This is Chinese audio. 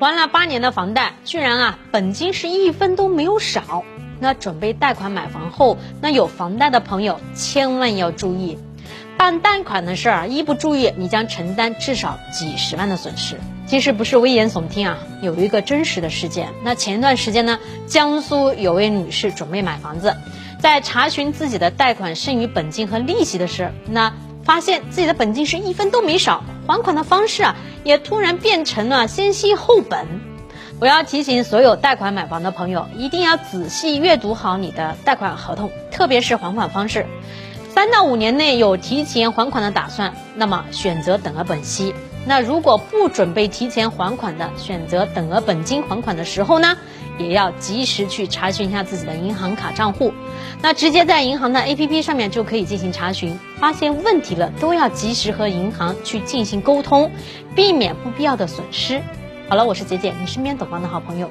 还了八年的房贷，居然啊本金是一分都没有少。那准备贷款买房后，那有房贷的朋友千万要注意，办贷款的事儿一不注意，你将承担至少几十万的损失。其实不是危言耸听啊，有一个真实的事件。那前一段时间呢，江苏有位女士准备买房子，在查询自己的贷款剩余本金和利息的时，那发现自己的本金是一分都没少，还款的方式啊也突然变成了先息后本。我要提醒所有贷款买房的朋友，一定要仔细阅读好你的贷款合同，特别是还款方式。三到五年内有提前还款的打算，那么选择等额本息；那如果不准备提前还款的，选择等额本金还款的时候呢，也要及时去查询一下自己的银行卡账户。那直接在银行的 APP 上面就可以进行查询，发现问题了都要及时和银行去进行沟通，避免不必要的损失。好了，我是姐姐，你身边懂房的好朋友。